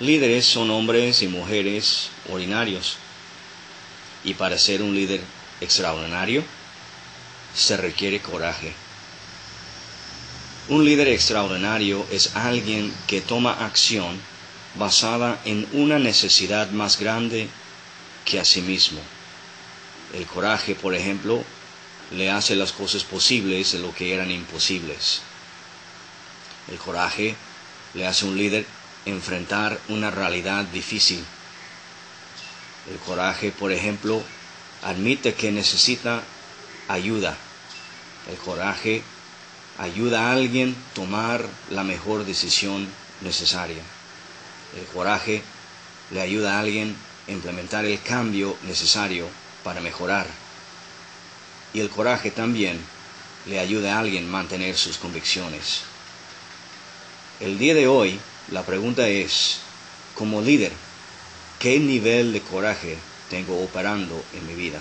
Líderes son hombres y mujeres ordinarios. Y para ser un líder extraordinario se requiere coraje. Un líder extraordinario es alguien que toma acción basada en una necesidad más grande que a sí mismo. El coraje, por ejemplo, le hace las cosas posibles de lo que eran imposibles. El coraje le hace un líder enfrentar una realidad difícil. El coraje, por ejemplo, admite que necesita ayuda. El coraje ayuda a alguien a tomar la mejor decisión necesaria. El coraje le ayuda a alguien a implementar el cambio necesario para mejorar. Y el coraje también le ayuda a alguien a mantener sus convicciones. El día de hoy, la pregunta es, como líder, ¿qué nivel de coraje tengo operando en mi vida?